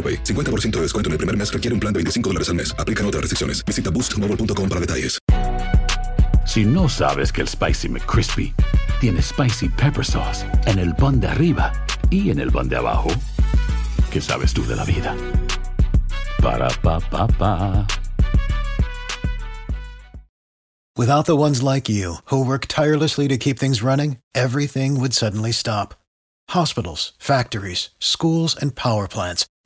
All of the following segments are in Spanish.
AroPay. 50% de descuento en el primer mes requiere un plan de 25 dólares al mes. Aplican otras restricciones. Visita boostmobile.com para detalles. Si no sabes que el Spicy McCrispy tiene Spicy Pepper Sauce en el pan de arriba y en el pan de abajo, ¿qué sabes tú de la vida? Para, pa, pa, pa. Without the ones like you, who work tirelessly to keep things running, everything would suddenly stop. Hospitals, factories, schools, and power plants,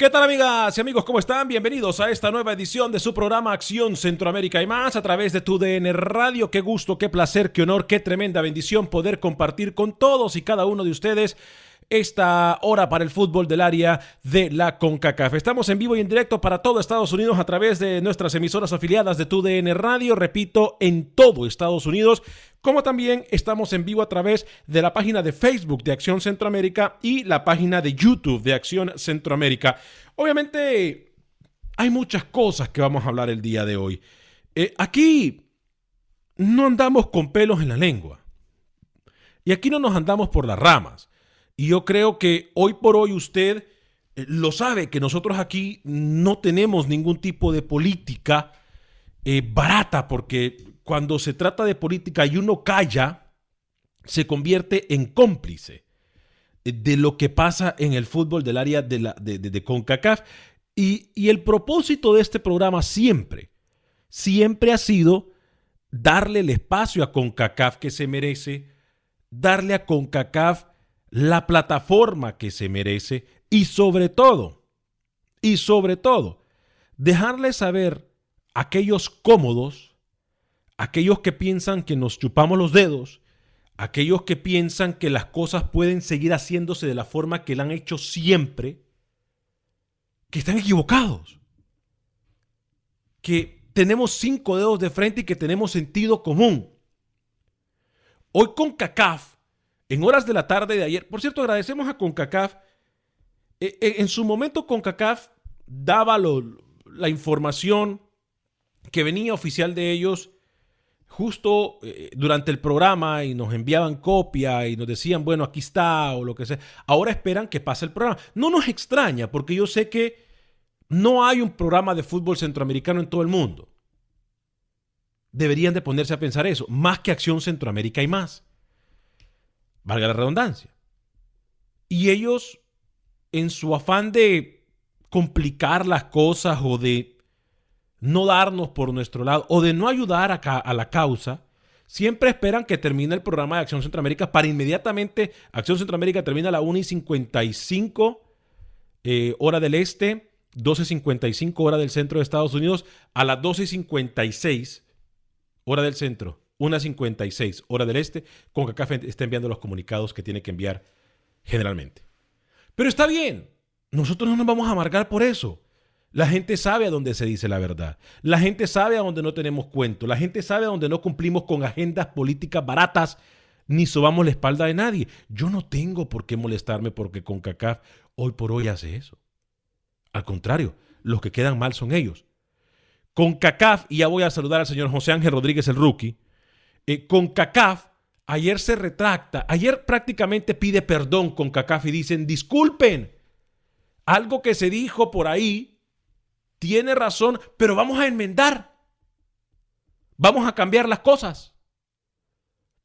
¿Qué tal amigas y amigos? ¿Cómo están? Bienvenidos a esta nueva edición de su programa Acción Centroamérica y más a través de tu DN Radio. Qué gusto, qué placer, qué honor, qué tremenda bendición poder compartir con todos y cada uno de ustedes esta hora para el fútbol del área de la CONCACAF. Estamos en vivo y en directo para todo Estados Unidos a través de nuestras emisoras afiliadas de TUDN Radio, repito, en todo Estados Unidos, como también estamos en vivo a través de la página de Facebook de Acción Centroamérica y la página de YouTube de Acción Centroamérica. Obviamente hay muchas cosas que vamos a hablar el día de hoy. Eh, aquí no andamos con pelos en la lengua. Y aquí no nos andamos por las ramas. Y yo creo que hoy por hoy usted eh, lo sabe, que nosotros aquí no tenemos ningún tipo de política eh, barata, porque cuando se trata de política y uno calla, se convierte en cómplice eh, de lo que pasa en el fútbol del área de, la, de, CONCACAF. Y, y el propósito de este programa siempre, siempre ha sido darle el espacio a CONCACAF que se merece, darle a CONCACAF la plataforma que se merece y sobre todo, y sobre todo, dejarle saber a aquellos cómodos, aquellos que piensan que nos chupamos los dedos, aquellos que piensan que las cosas pueden seguir haciéndose de la forma que la han hecho siempre, que están equivocados, que tenemos cinco dedos de frente y que tenemos sentido común. Hoy con CACAF en horas de la tarde de ayer. Por cierto, agradecemos a CONCACAF. E, e, en su momento, CONCACAF daba la información que venía oficial de ellos justo eh, durante el programa y nos enviaban copia y nos decían, bueno, aquí está o lo que sea. Ahora esperan que pase el programa. No nos extraña porque yo sé que no hay un programa de fútbol centroamericano en todo el mundo. Deberían de ponerse a pensar eso, más que Acción Centroamérica y más valga la redundancia. Y ellos, en su afán de complicar las cosas o de no darnos por nuestro lado o de no ayudar a, la causa, siempre esperan que termine el programa de Acción Centroamérica para inmediatamente, Acción Centroamérica termina a la 1 y 55 eh, hora del este, 12.55 hora del centro de Estados Unidos, a las 12.56 hora del centro 1.56 hora del este, CONCACAF está enviando los comunicados que tiene que enviar generalmente. Pero está bien, nosotros no nos vamos a amargar por eso. La gente sabe a dónde se dice la verdad. La gente sabe a dónde no tenemos cuento. La gente sabe a dónde no cumplimos con agendas políticas baratas ni sobamos la espalda de nadie. Yo no tengo por qué molestarme porque CONCACAF hoy por hoy hace eso. Al contrario, los que quedan mal son ellos. CONCACAF, y ya voy a saludar al señor José Ángel Rodríguez, el rookie, eh, con CACAF ayer se retracta, ayer prácticamente pide perdón con CACAF y dicen, disculpen, algo que se dijo por ahí tiene razón, pero vamos a enmendar. Vamos a cambiar las cosas.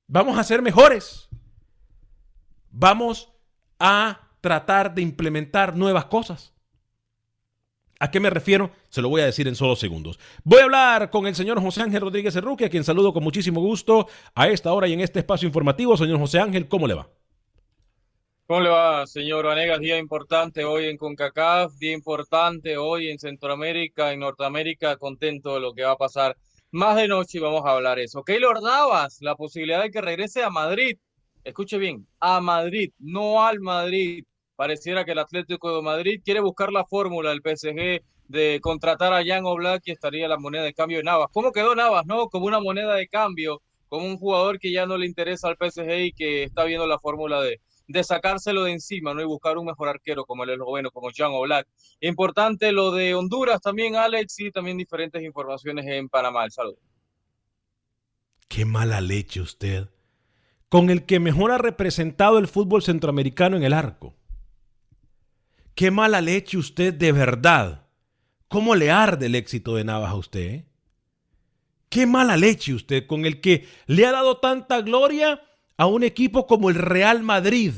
Vamos a ser mejores. Vamos a tratar de implementar nuevas cosas. ¿A qué me refiero? Se lo voy a decir en solo segundos. Voy a hablar con el señor José Ángel Rodríguez Erruque, a quien saludo con muchísimo gusto a esta hora y en este espacio informativo. Señor José Ángel, ¿cómo le va? ¿Cómo le va, señor Vanegas? Día importante hoy en CONCACAF, día importante hoy en Centroamérica, en Norteamérica, contento de lo que va a pasar. Más de noche vamos a hablar eso. Keylor Navas, la posibilidad de que regrese a Madrid. Escuche bien, a Madrid, no al Madrid. Pareciera que el Atlético de Madrid quiere buscar la fórmula del PSG de contratar a Jan Oblak y estaría la moneda de cambio de Navas. ¿Cómo quedó Navas? No, como una moneda de cambio, como un jugador que ya no le interesa al PSG y que está viendo la fórmula de, sacárselo de encima, ¿no? Y buscar un mejor arquero como el esloveno, como Jan Oblak. Importante lo de Honduras también, Alex, y también diferentes informaciones en Panamá. El saludo. Qué mala leche usted. Con el que mejor ha representado el fútbol centroamericano en el arco. Qué mala leche usted de verdad. ¿Cómo le arde el éxito de Navas a usted? Eh? Qué mala leche usted con el que le ha dado tanta gloria a un equipo como el Real Madrid.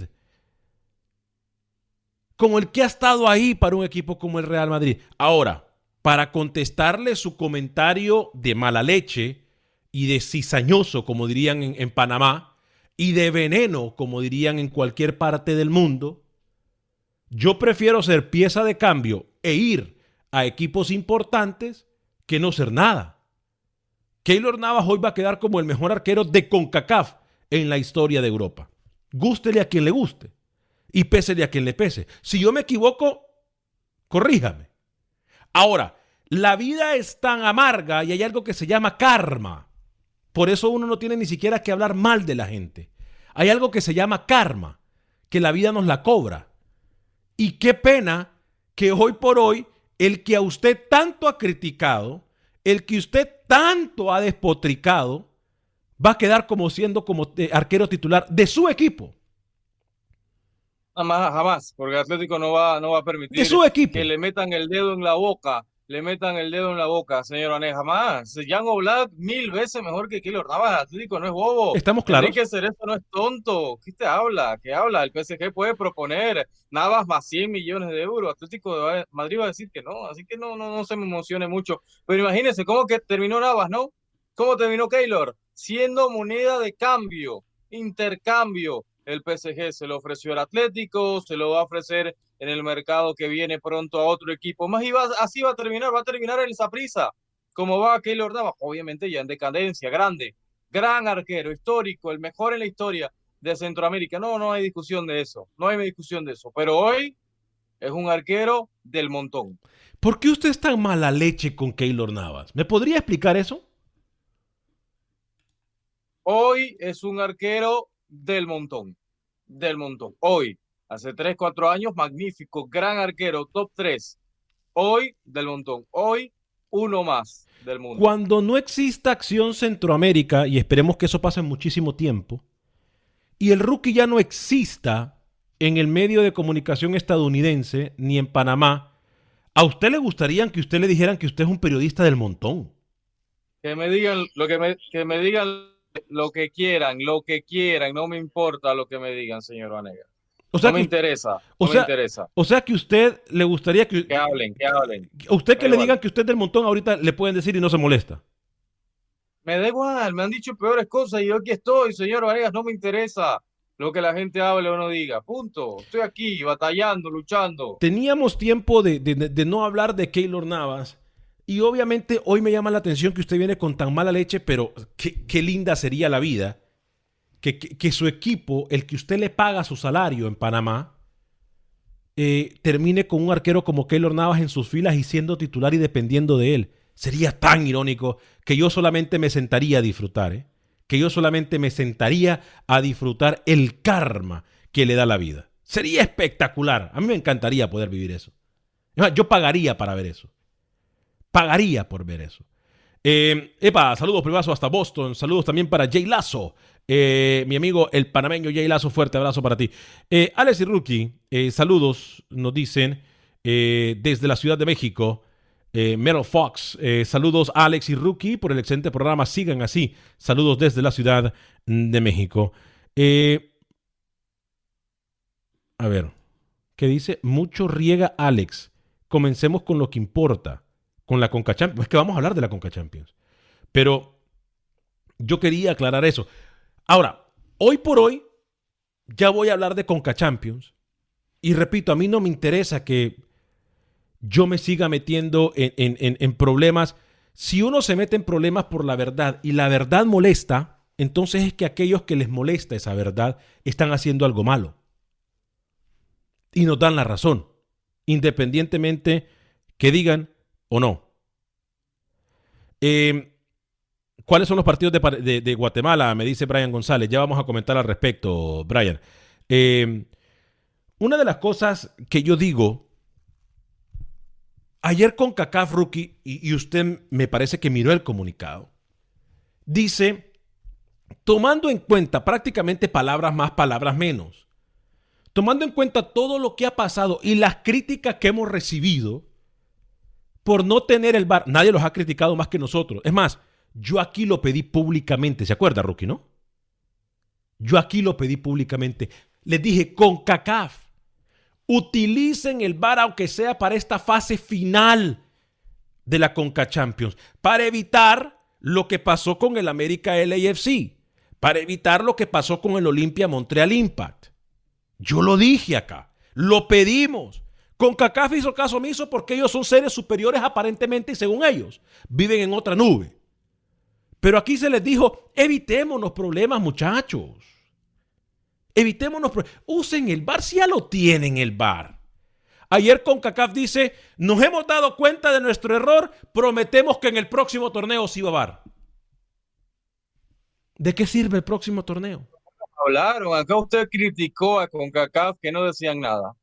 Como el que ha estado ahí para un equipo como el Real Madrid. Ahora, para contestarle su comentario de mala leche y de cizañoso, como dirían en, en Panamá, y de veneno, como dirían en cualquier parte del mundo, yo prefiero ser pieza de cambio e ir a equipos importantes que no ser nada. Keylor Navas hoy va a quedar como el mejor arquero de CONCACAF en la historia de Europa. Gústele a quien le guste y pésele a quien le pese. Si yo me equivoco, corríjame. Ahora, la vida es tan amarga y hay algo que se llama karma. Por eso uno no tiene ni siquiera que hablar mal de la gente. Hay algo que se llama karma, que la vida nos la cobra. Y qué pena que hoy por hoy el que a usted tanto ha criticado, el que usted tanto ha despotricado, va a quedar como siendo como arquero titular de su equipo. Jamás, jamás, porque Atlético no va, no va a permitir de su equipo. que le metan el dedo en la boca le metan el dedo en la boca, señor Ané, jamás. Jan Oblak mil veces mejor que Keylor Navas, Atlético no es bobo. Estamos claros. que hacer esto no es tonto. ¿Qué te habla? ¿Qué habla? El PSG puede proponer Navas más 100 millones de euros. Atlético de Madrid va a decir que no, así que no, no, no se me emocione mucho. Pero imagínense cómo que terminó Navas, ¿no? ¿Cómo terminó Keylor? Siendo moneda de cambio, intercambio. El PSG se lo ofreció al Atlético, se lo va a ofrecer en el mercado que viene pronto a otro equipo. Más iba, así va a terminar, va a terminar en prisa como va Keylor Navas, obviamente ya en decadencia, grande, gran arquero, histórico, el mejor en la historia de Centroamérica. No, no hay discusión de eso, no hay discusión de eso, pero hoy es un arquero del montón. ¿Por qué usted es tan mala leche con Keylor Navas? ¿Me podría explicar eso? Hoy es un arquero del montón, del montón. Hoy, Hace 3, 4 años, magnífico, gran arquero, top 3. Hoy, del montón. Hoy, uno más del mundo. Cuando no exista acción Centroamérica, y esperemos que eso pase en muchísimo tiempo, y el rookie ya no exista en el medio de comunicación estadounidense ni en Panamá, ¿a usted le gustaría que usted le dijeran que usted es un periodista del montón? Que me digan lo que me, que me digan lo que quieran, lo que quieran, no me importa lo que me digan, señor Vanega. O sea no me interesa. O sea, me interesa. O sea que usted le gustaría que. Que hablen, que hablen. usted que le digan que usted del montón, ahorita le pueden decir y no se molesta. Me da igual, me han dicho peores cosas y yo aquí estoy, señor Vargas, no me interesa lo que la gente hable o no diga. Punto. Estoy aquí batallando, luchando. Teníamos tiempo de, de, no hablar de Keylor Navas. Y obviamente hoy me llama la atención que usted viene con tan mala leche, pero qué, qué linda sería la vida que, su equipo, el que usted le paga su salario en Panamá, eh, termine con un arquero como Keylor Navas en sus filas y siendo titular y dependiendo de él. Sería tan irónico que yo solamente me sentaría a disfrutar, ¿eh? que yo solamente me sentaría a disfrutar el karma que le da la vida. Sería espectacular. A mí me encantaría poder vivir eso. Yo pagaría para ver eso. Pagaría por ver eso. Eh, epa, saludos privados hasta Boston. Saludos también para Jay Lazo. Eh, mi amigo el panameño Jay Lazo, fuerte abrazo para ti. Eh, Alex y Rookie, eh, saludos, nos dicen. desde la Ciudad de México. Metal Fox, saludos Alex y Rookie por el excelente programa. Sigan así. Saludos desde la Ciudad de México. a ver, ¿qué dice? Mucho riega Alex. Comencemos con lo que importa, con la Conca Champions. Es que vamos a hablar de la Conca Champions. Pero yo quería aclarar eso. Ahora, hoy por hoy, ya voy a hablar de Conca Champions. Y repito, a mí no me interesa que yo me siga metiendo en, problemas. Si uno se mete en problemas por la verdad y la verdad molesta, entonces es que aquellos que les molesta esa verdad están haciendo algo malo. Y nos dan la razón, independientemente que digan o no. Eh, ¿Cuáles son los partidos de, Guatemala? Me dice Brian González. Ya vamos a comentar al respecto, Brian. Eh, una de las cosas que yo digo, ayer con CACAF Rookie, y, usted me parece que miró el comunicado, dice, tomando en cuenta prácticamente palabras más, palabras menos, tomando en cuenta todo lo que ha pasado y las críticas que hemos recibido por no tener el bar, nadie los ha criticado más que nosotros. Es más, yo aquí lo pedí públicamente, ¿se acuerda, Rookie, no? Yo aquí lo pedí públicamente. Les dije, con CACAF, utilicen el VAR aunque sea para esta fase final de la Conca Champions, para evitar lo que pasó con el América LAFC, para evitar lo que pasó con el Olimpia Montreal Impact. Yo lo dije acá, lo pedimos. Con CACAF hizo caso omiso porque ellos son seres superiores aparentemente y según ellos viven en otra nube. Pero aquí se les dijo, evitémonos problemas, muchachos. Evitémonos problemas. Usen el bar si ya lo tienen el bar. Ayer con CACAF dice, nos hemos dado cuenta de nuestro error, prometemos que en el próximo torneo sí va a bar. ¿De qué sirve el próximo torneo? Hablaron, acá usted criticó a CONCACAF que no decían nada,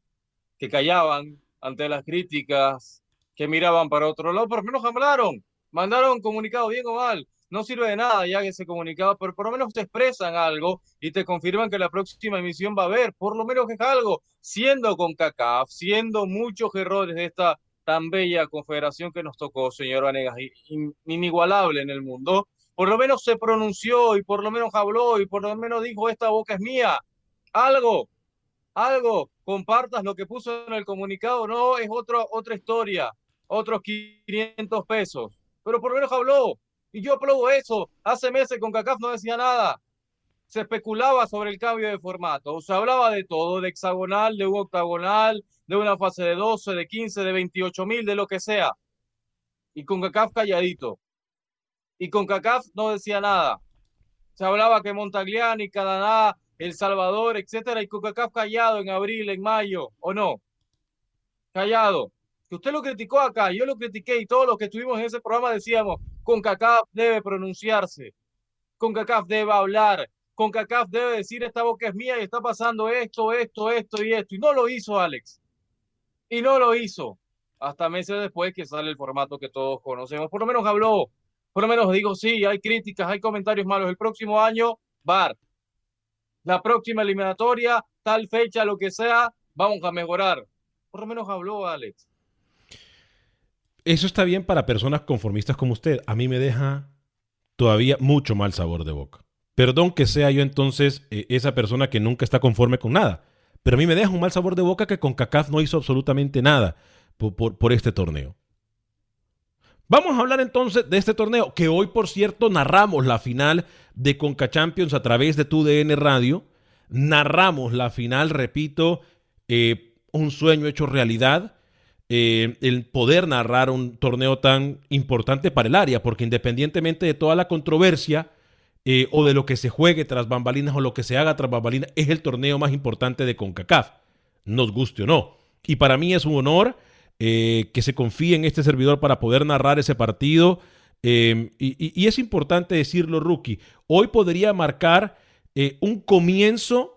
que callaban ante las críticas, que miraban para otro lado, pero menos hablaron, mandaron un comunicado bien o mal, no sirve de nada ya que ese comunicado, pero por lo menos te expresan algo y te confirman que la próxima emisión va a haber, por lo menos es algo, siendo con CACAF, siendo muchos errores de esta tan bella confederación que nos tocó, señor Vanegas, inigualable en el mundo, por lo menos se pronunció y por lo menos habló y por lo menos dijo, esta boca es mía, algo, algo, compartas lo que puso en el comunicado, no, es otra otra historia, otros 500 pesos, pero por lo menos habló, y yo aplaudo eso. Hace meses con CACAF no decía nada. Se especulaba sobre el cambio de formato. Se hablaba de todo, de hexagonal, de un octagonal, de una fase de 12, de 15, de 28 mil, de lo que sea. Y con CACAF calladito. Y con CACAF no decía nada. Se hablaba que Montagliani, Canadá, El Salvador, etcétera, y con CACAF callado en abril, en mayo, ¿o no? Callado. Que usted lo criticó acá, yo lo critiqué y todos los que estuvimos en ese programa decíamos, CONCACAF debe pronunciarse, CONCACAF debe hablar, CONCACAF debe decir esta boca es mía y está pasando esto, esto, esto y esto. Y no lo hizo Alex. Y no lo hizo. Hasta meses después que sale el formato que todos conocemos. Por lo menos habló. Por lo menos digo, sí, hay críticas, hay comentarios malos. El próximo año, VAR. La próxima eliminatoria, tal fecha, lo que sea, vamos a mejorar. Por lo menos habló Alex. Eso está bien para personas conformistas como usted. A mí me deja todavía mucho mal sabor de boca. Perdón que sea yo entonces eh, esa persona que nunca está conforme con nada. Pero a mí me deja un mal sabor de boca que con CACAF no hizo absolutamente nada por, este torneo. Vamos a hablar entonces de este torneo, que hoy, por cierto, narramos la final de Conca Champions a través de TUDN Radio. Narramos la final, repito, eh, un sueño hecho realidad. Eh, el poder narrar un torneo tan importante para el área, porque independientemente de toda la controversia eh, o de lo que se juegue tras bambalinas o lo que se haga tras bambalinas, es el torneo más importante de CONCACAF, nos guste o no. Y para mí es un honor eh, que se confíe en este servidor para poder narrar ese partido. y, y, es importante decirlo, Rookie, hoy podría marcar un comienzo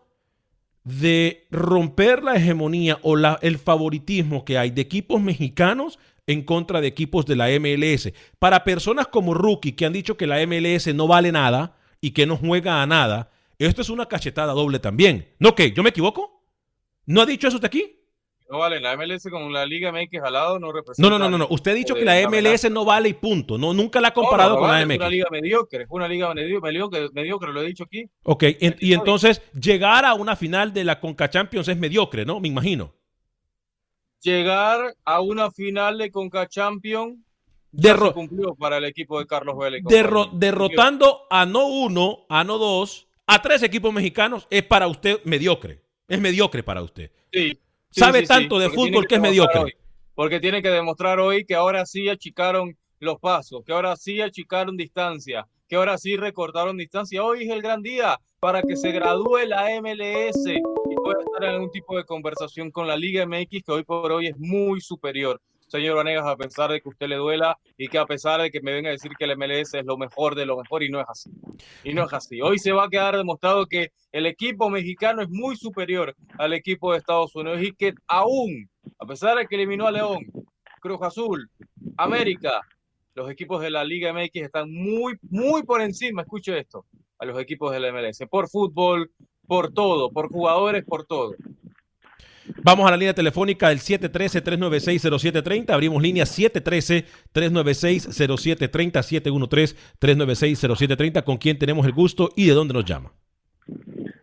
de romper la hegemonía o la, el favoritismo que hay de equipos mexicanos en contra de equipos de la MLS. Para personas como Rookie que han dicho que la MLS no vale nada y que no juega a nada, esto es una cachetada doble también. ¿No qué? ¿Yo me equivoco? ¿No ha dicho eso hasta aquí? No vale. La MLS con la Liga MX al lado no representa. No, no, no, no. Usted ha dicho que la MLS no vale y punto. No, nunca la ha comparado con la MX. Es una liga mediocre, es una liga mediocre, mediocre, lo he dicho aquí. Ok, y entonces llegar a una final de la Conca Champions es mediocre, ¿no? Me imagino. Llegar a una final de Conca Champions cumplió para el equipo de Carlos Vélez. derrotando a no uno, a no dos, a tres equipos mexicanos es para usted mediocre. Es mediocre para usted. Sí. Sabe tanto de fútbol que, es mediocre. porque tiene que demostrar hoy que ahora sí achicaron los pasos, que ahora sí achicaron distancia, que ahora sí recortaron distancia. Hoy es el gran día para que se gradúe la MLS y pueda estar en algún tipo de conversación con la Liga MX, que hoy por hoy es muy superior señor Vanegas, a pesar de que usted le duela y que a pesar de que me venga a decir que el MLS es lo mejor de lo mejor y no es así. Y no es así. Hoy se va a quedar demostrado que el equipo mexicano es muy superior al equipo de Estados Unidos y que aún, a pesar de que eliminó a León, Cruz Azul, América, los equipos de la Liga MX están muy, muy por encima, escuche esto, a los equipos de la MLS, por fútbol, por todo, por jugadores, por todo. Vamos a la línea telefónica del 713-396-0730. Abrimos línea 713-396-0730, 713-396-0730. ¿Con quién tenemos el gusto y de dónde nos llama?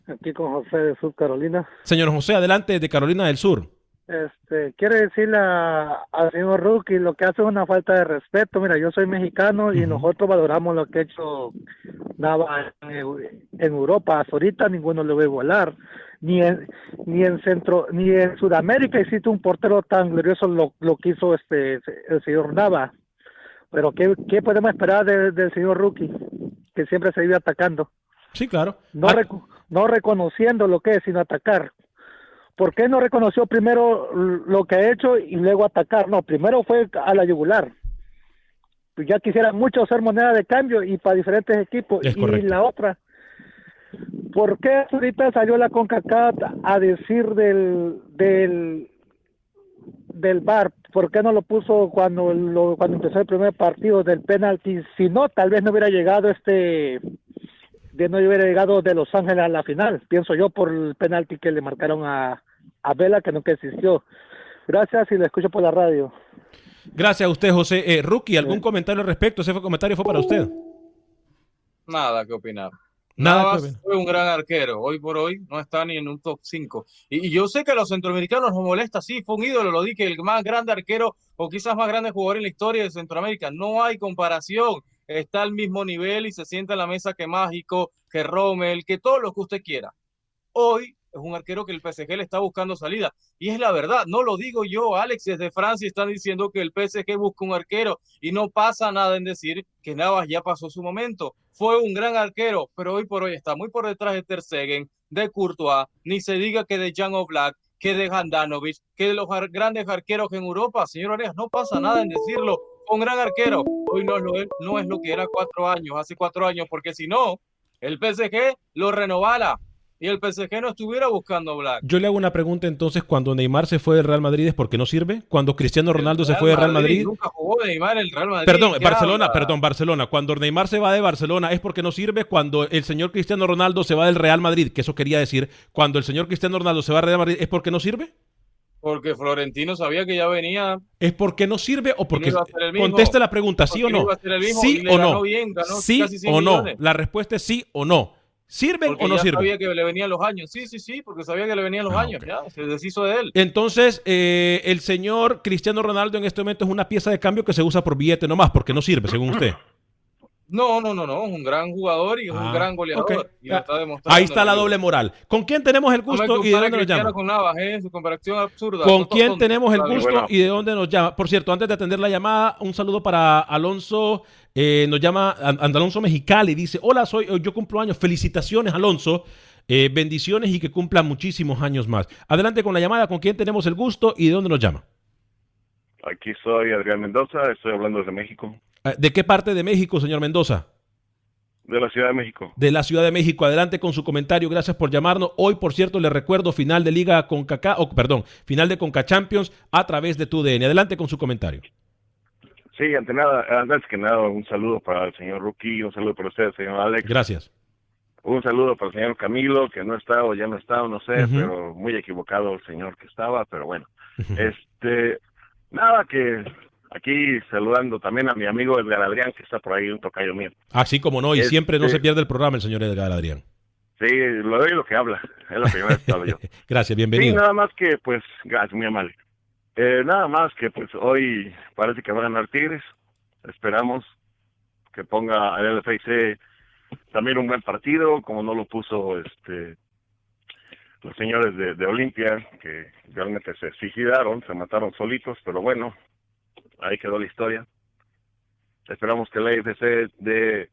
Aquí con José de Sur Carolina. Señor José, adelante de Carolina del Sur. Este, quiere decirle al señor Rookie lo que hace es una falta de respeto. Mira, yo soy mexicano y nosotros valoramos lo que ha hecho Nava en, Europa. Hasta ahorita ninguno le va a igualar. Ni en, ni en centro ni en Sudamérica existe un portero tan glorioso lo, lo que hizo este el señor Nava. Pero qué, qué podemos esperar del señor Rookie que siempre se vive atacando. Sí claro. No ah. no reconociendo lo que es sino atacar ¿por qué no reconoció primero lo que ha hecho y luego atacar? No, primero fue a la yugular. Pues ya quisiera mucho ser moneda de cambio y para diferentes equipos. y la otra, ¿Por qué ahorita salió la CONCACAF a decir del del del VAR? ¿Por qué no lo puso cuando lo, cuando empezó el primer partido del penalti? Si no, tal vez no hubiera llegado este de no hubiera llegado de Los Ángeles a la final, pienso yo por el penalti que le marcaron a, a Vela que nunca existió. Gracias y le escucho por la radio. Gracias a usted, José. Eh, Rookie, ¿algún comentario al respecto? Ese comentario fue para usted. Nada que opinar. Nada fue un gran arquero. Hoy por hoy no está ni en un top 5. Y, yo sé que a los centroamericanos nos molesta, sí, fue un ídolo, lo dije, el más grande arquero o quizás más grande jugador en la historia de Centroamérica. No hay comparación. Está al mismo nivel y se sienta en la mesa que Mágico, que Rommel, que todo lo que usted quiera. Hoy es un arquero que el PSG le está buscando salida. Y es la verdad, no lo digo yo, Alex, desde Francia están diciendo que el PSG busca un arquero y no pasa nada en decir que Navas ya pasó su momento. Fue un gran arquero, pero hoy por hoy está muy por detrás de Ter Stegen, de Courtois, ni se diga que de Jan Oblak, que de Handanovic, que de los grandes arqueros en Europa. Señor Arias, no pasa nada en decirlo. Un gran arquero. Hoy no, no es lo que era cuatro años, hace cuatro años, porque si no, el PSG lo renovara y el PSG no estuviera buscando Black. Yo le hago una pregunta entonces, cuando Neymar se fue del Real Madrid es porque no sirve, cuando Cristiano Ronaldo se fue del Real Madrid. Nunca jugó Neymar el Real Madrid. Perdón, Barcelona, perdón, Barcelona. Cuando Neymar se va de Barcelona es porque no sirve, cuando el señor Cristiano Ronaldo se va del Real Madrid, que eso quería decir, cuando el señor Cristiano Ronaldo se va del Real Madrid es porque no sirve. Porque Florentino sabía que ya venía. ¿Es porque no sirve o porque.? Conteste la pregunta, ¿sí o no? ¿Sí o no? ¿Sí o no? La respuesta es sí o no. ¿Sirven o no sirven? sabía que le venían los años. Sí, sí, sí, porque sabía que le venían los ah, años. Ya, se deshizo de él. Entonces, eh, el señor Cristiano Ronaldo en este momento es una pieza de cambio que se usa por billete nomás, porque no sirve, según usted. No, no, no, no, es un gran jugador y es un ah, gran goleador. Ahí está la doble moral. ¿Con quién tenemos el gusto y de dónde nos llama? Con, ¿eh? Su comparación absurda. ¿Con quién tenemos el gusto y de dónde nos llama? Por cierto, antes de atender la llamada, un saludo para Alonso eh, nos llama Andalonso Mexicali, dice, hola, soy, yo cumplo años, felicitaciones Alonso, eh, bendiciones y que cumpla muchísimos años más. Adelante con la llamada, con quién tenemos el gusto y de dónde nos llama. Aquí soy Adrián Mendoza, estoy hablando desde México. Ah, ¿De qué parte de México, señor Mendoza? De la Ciudad de México. De la Ciudad de México. Adelante con su comentario. Gracias por llamarnos. Hoy, por cierto, le recuerdo final de Liga Conca, oh, perdón, final de Conca Champions a través de TUDN. Adelante con su comentario. Sí, ante nada, antes que nada, un saludo para el señor Rookie, un saludo para usted, señor Alex. Gracias. Un saludo para el señor Camilo, que no está o ya no está, no sé, pero muy equivocado el señor que estaba, pero bueno. Este, nada que aquí saludando también a mi amigo Edgar Adrián, que está por ahí, un tocayo mío. Así como no, y siempre no Este- se pierde el programa el señor Edgar Adrián. Sí, lo doy lo que habla, es lo que yo he estado yo. Gracias, Sí, bienvenido. nada más que, pues, gracias, muy amable. Eh, nada más que, pues, hoy parece que va a ganar Tigres. Esperamos que ponga el LFC también un buen partido, como no lo puso este los señores de, de Olimpia, que realmente se suicidaron, se mataron solitos, pero bueno, ahí quedó la historia. Esperamos que el LFC dé,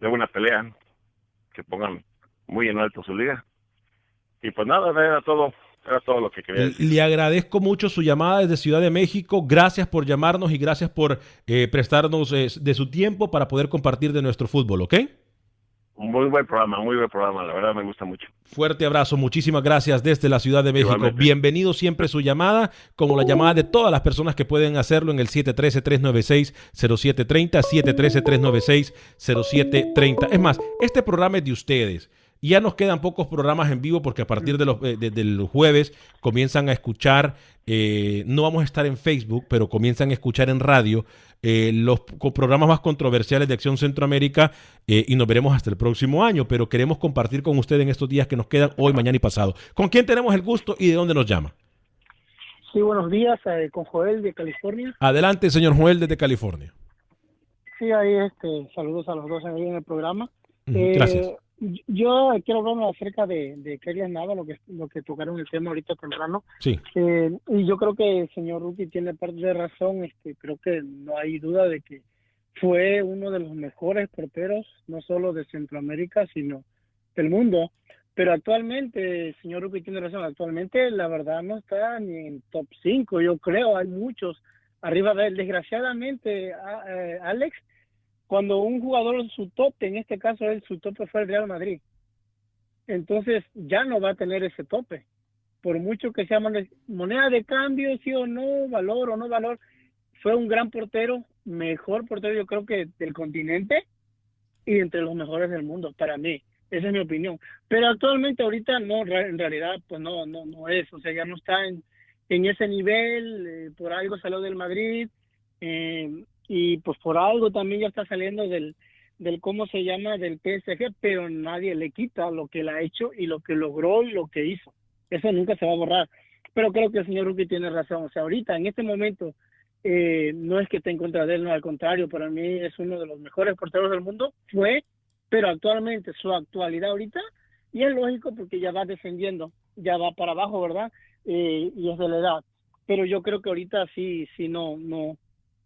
dé una pelea, que pongan muy en alto su liga. Y pues nada, era todo, era todo lo que quería decir. Le agradezco mucho su llamada desde Ciudad de México. Gracias por llamarnos y gracias por eh, prestarnos eh, de su tiempo para poder compartir de nuestro fútbol, ¿ok? Un muy buen programa, muy buen programa, la verdad me gusta mucho. Fuerte abrazo, muchísimas gracias desde la Ciudad de México. Igualmente. Bienvenido siempre su llamada, como la llamada de todas las personas que pueden hacerlo en el 713-396-0730, 713-396-0730. Es más, este programa es de ustedes. Y Ya nos quedan pocos programas en vivo porque a partir de los, eh, de- del jueves comienzan a escuchar, eh, no vamos a estar en Facebook, pero comienzan a escuchar en radio eh, los programas más controversiales de Acción Centroamérica eh, y nos veremos hasta el próximo año, pero queremos compartir con usted en estos días que nos quedan hoy, mañana y pasado. ¿Con quién tenemos el gusto y de dónde nos llama? Sí, buenos días, eh, con Joel de California. Adelante, señor Joel desde California. Sí, ahí este, saludos a los dos ahí en el programa. Gracias. Yo quiero hablar acerca de, de Keylor Nava, lo que, lo que tocaron el tema ahorita temprano. Sí. Eh, y yo creo que el señor Ruki tiene parte de razón. Este, creo que no hay duda de que fue uno de los mejores porteros, no solo de Centroamérica, sino del mundo. Pero actualmente, el señor Ruki tiene razón, actualmente la verdad no está ni en top 5, yo creo, hay muchos arriba de él. Desgraciadamente, a- eh, Alex, cuando un jugador su tope, en este caso él, su tope fue el Real Madrid, entonces ya no va a tener ese tope. Por mucho que sea mone- moneda de cambio, sí o no, valor o no valor, fue un gran portero, mejor portero yo creo que del continente y entre los mejores del mundo, para mí. Esa es mi opinión. Pero actualmente ahorita no, en realidad pues no, no, no es, o sea, ya no está en, en ese nivel, eh, por algo salió del Madrid eh, y pues por algo también ya está saliendo del, del cómo se llama del PSG, pero nadie le quita lo que él ha hecho y lo que logró y lo que hizo. Eso nunca se va a borrar. Pero creo que el señor Ruki tiene razón. O sea, ahorita, en este momento, eh, no es que esté en contra de él, no, al contrario, para mí es uno de los mejores porteros del mundo. Fue, pero actualmente, su actualidad ahorita, y es lógico porque ya va descendiendo, ya va para abajo, ¿verdad? Eh, y es de la edad. Pero yo creo que ahorita sí, sí, no, no,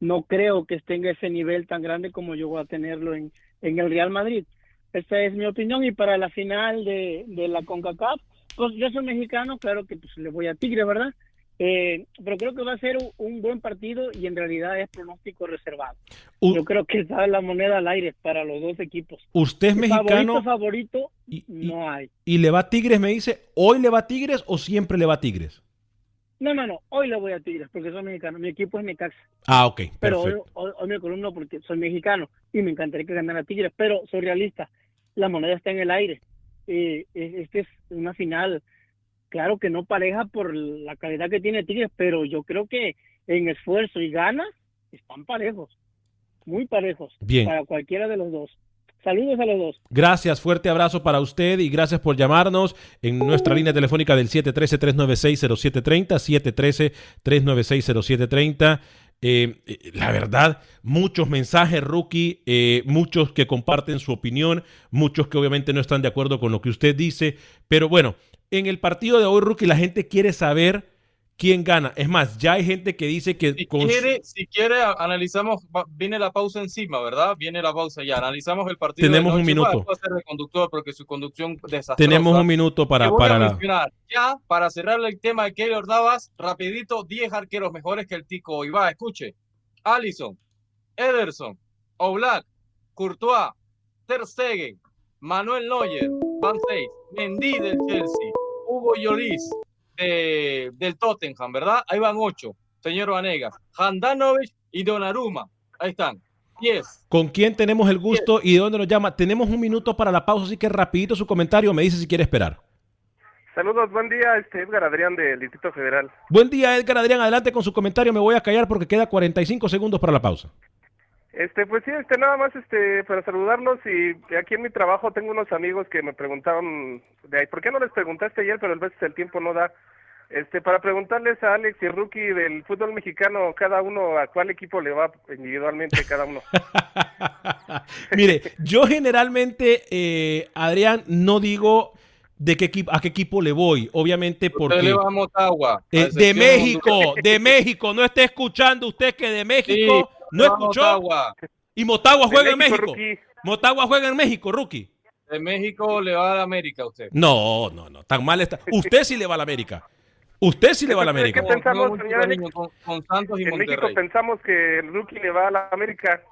no creo que esté en ese nivel tan grande como yo voy a tenerlo en, en el Real Madrid. Esa es mi opinión. Y para la final de, de la CONCACAF, pues yo soy mexicano, claro que pues le voy a Tigre, ¿verdad? Eh, pero creo que va a ser un, un buen partido y en realidad es pronóstico reservado. U- Yo creo que está la moneda al aire para los dos equipos. Usted es mexicano Favorito, favorito, y, y- no hay. y le va a Tigres, me dice, ¿hoy le va a Tigres o siempre le va a Tigres? No, no, no. Hoy le voy a Tigres porque soy mexicano. Mi equipo es Necaxa. Ah, ok, Pero hoy, hoy, hoy me columno porque soy mexicano y me encantaría que ganara Tigres, pero soy realista. La moneda está en el aire. Eh, es- este es una final, claro que no pareja por la calidad que tiene Tigres, pero yo creo que en esfuerzo y ganas están parejos, muy parejos Bien. para cualquiera de los dos. Saludos a los dos. Gracias, fuerte abrazo para usted y gracias por llamarnos en nuestra línea telefónica del 713-396-0730, 713-396-0730. Eh, eh, la verdad, muchos mensajes, Rookie, eh, muchos que comparten su opinión, muchos que obviamente no están de acuerdo con lo que usted dice, pero bueno, en el partido de hoy, Rookie, la gente quiere saber quién gana. Es más, ya hay gente que dice que Si quiere, si quiere, analizamos, va- viene la pausa encima, ¿verdad? Viene la pausa ya. Analizamos el partido. de Tenemos un minuto. Ser el conductor porque su conducción desastrosa. tenemos un minuto para, para ya para cerrar el tema de Keylor Navas, rapidito, 10 arqueros mejores que el Tico hoy. Va, escuche. Allison, Ederson, Oblak, Courtois, Ter Stegen, Manuel Neuer, Van Seis, Mendy del Chelsea, Hugo Lloris de, del Tottenham, ¿verdad? Ahí van ocho, señor Vanegas, Handanovic y Donnarumma. Ahí están. 10. ¿Con quién tenemos el gusto y de dónde nos llama? Tenemos un minuto para la pausa, así que rapidito su comentario, me dice si quiere esperar. Saludos, buen día, este Edgar Adrián del Distrito Federal. Buen día, Edgar Adrián. Adelante con su comentario. Me voy a callar porque queda 45 segundos para la pausa. Este, pues sí, este, nada más, este, para saludarlos y aquí en mi trabajo tengo unos amigos que me preguntaron, de ahí, ¿por qué no les preguntaste ayer? Pero a veces el tiempo no da. Este, para preguntarles a Alex y Rookie del fútbol mexicano, cada uno a cuál equipo le va individualmente cada uno. Mire, yo generalmente, eh, Adrián, no digo de qué equipo, a qué equipo le voy, obviamente porque le va a Motagua, eh, de México, de México, no esté escuchando usted que de México Sí, no escuchó Motagua. y Motagua juega en México. Motagua juega en México, rookie. De México le va a la América a usted. No, no, no, tan mal está. Usted sí le va a la América. Usted sí le va a la ¿Qué América. pensamos, Con- señor Alex? con, con Santos y En México pensamos que el Rookie le va a la América.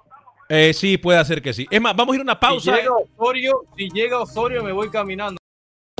Eh, sí, puede ser que sí. Es más, vamos a ir a una Si pausa. llega Osorio, si llega Osorio me voy caminando.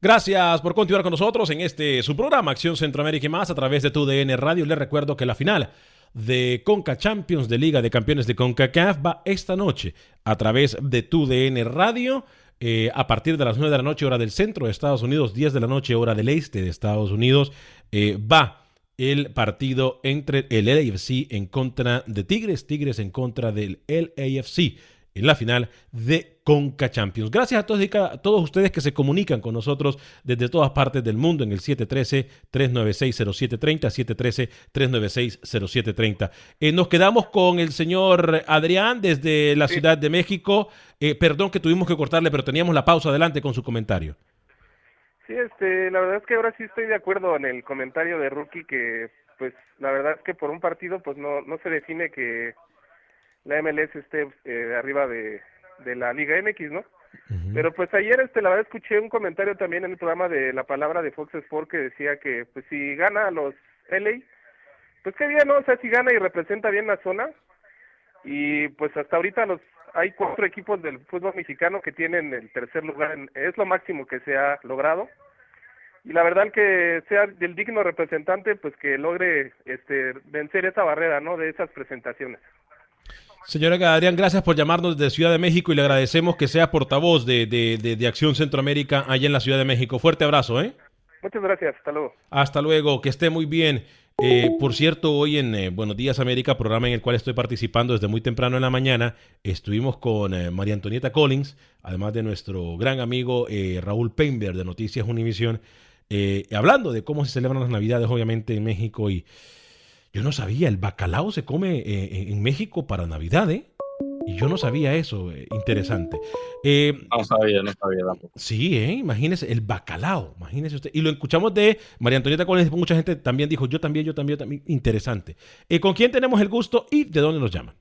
Gracias por continuar con nosotros en este su programa Acción Centroamérica y más a través de tu DN Radio. Les recuerdo que la final de Conca Champions de Liga de Campeones de CONCACAF va esta noche a través de tu DN Radio. Eh, a partir de las 9 de la noche, hora del centro de Estados Unidos, 10 de la noche, hora del este de Estados Unidos, eh, va el partido entre el LAFC en contra de Tigres, Tigres en contra del LAFC en la final de Conca Champions. Gracias a todos, a todos ustedes que se comunican con nosotros desde todas partes del mundo en el 713-396-0730, 713-396-0730. Eh, nos quedamos con el señor Adrián desde la Ciudad de México. Eh, perdón que tuvimos que cortarle, pero teníamos la pausa adelante con su comentario. Sí, este, la verdad es que ahora sí estoy de acuerdo en el comentario de Rookie que, pues, la verdad es que por un partido, pues, no, no se define que la MLS esté eh, arriba de, de la Liga MX, ¿no? Pero pues ayer, este, la verdad escuché un comentario también en el programa de La Palabra de Fox Sport que decía que, pues, si gana a los LA, pues qué bien, ¿no? O sea, si gana y representa bien la zona, y pues hasta ahorita los hay cuatro equipos del fútbol mexicano que tienen el tercer lugar, en- es lo máximo que se ha logrado. Y la verdad que sea del digno representante, pues que logre este vencer esa barrera, ¿no? De esas presentaciones. Señora Adrián, gracias por llamarnos desde Ciudad de México y le agradecemos que sea portavoz de, de- de- de Acción Centroamérica allá en la Ciudad de México. Fuerte abrazo, ¿eh? Muchas gracias, hasta luego. Hasta luego, que esté muy bien. Eh, por cierto, hoy en eh, Buenos Días América, programa en el cual estoy participando desde muy temprano en la mañana, estuvimos con eh, María Antonieta Collins, además de nuestro gran amigo Raúl Peinberg de Noticias Univisión, eh, hablando de cómo se celebran las Navidades, obviamente, en México. Y yo no sabía, el bacalao se come eh, en- en México para Navidad, ¿eh? Y yo no sabía eso, eh, interesante. Eh, No sabía, no sabía tampoco. Sí, ¿eh? imagínese, el bacalao, imagínese usted. Y lo escuchamos de María Antonieta Collins, mucha gente también dijo, yo también, yo también, yo también. Interesante. Eh, ¿Con quién tenemos el gusto y de dónde nos llaman?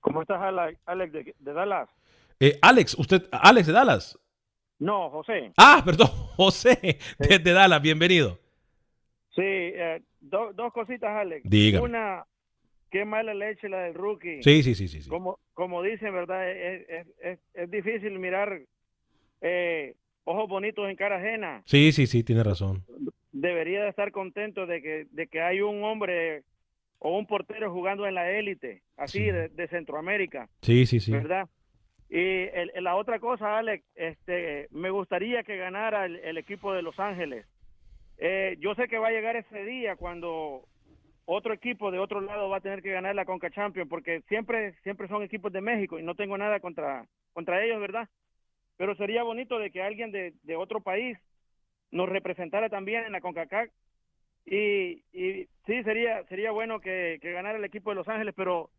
¿Cómo estás, Ale- Alex, de, de Dallas? Eh, Alex, usted, Alex de Dallas. No, José. Ah, perdón, José, desde Dallas, bienvenido. Sí, eh, do- dos cositas, Alex. Dígame. Una, qué mala leche la del rookie. Sí, sí, sí, sí. sí. Como, como dicen, ¿verdad? Es, es, es, es difícil mirar eh, ojos bonitos en cara ajena. Sí, sí, sí, tiene razón. Debería de estar contento de que, de que hay un hombre o un portero jugando en la élite, así Sí. de, de Centroamérica. Sí, sí, sí. ¿verdad? Y el- la otra cosa, Alex, este, me gustaría que ganara el, el equipo de Los Ángeles. Eh, yo sé que va a llegar ese día cuando otro equipo de otro lado va a tener que ganar la Conca Champions, porque siempre, siempre son equipos de México y no tengo nada contra, contra ellos, ¿verdad? Pero sería bonito de que alguien de, de otro país nos representara también en la CONCACAF y, y sí sería sería bueno que, que ganara el equipo de Los Ángeles, pero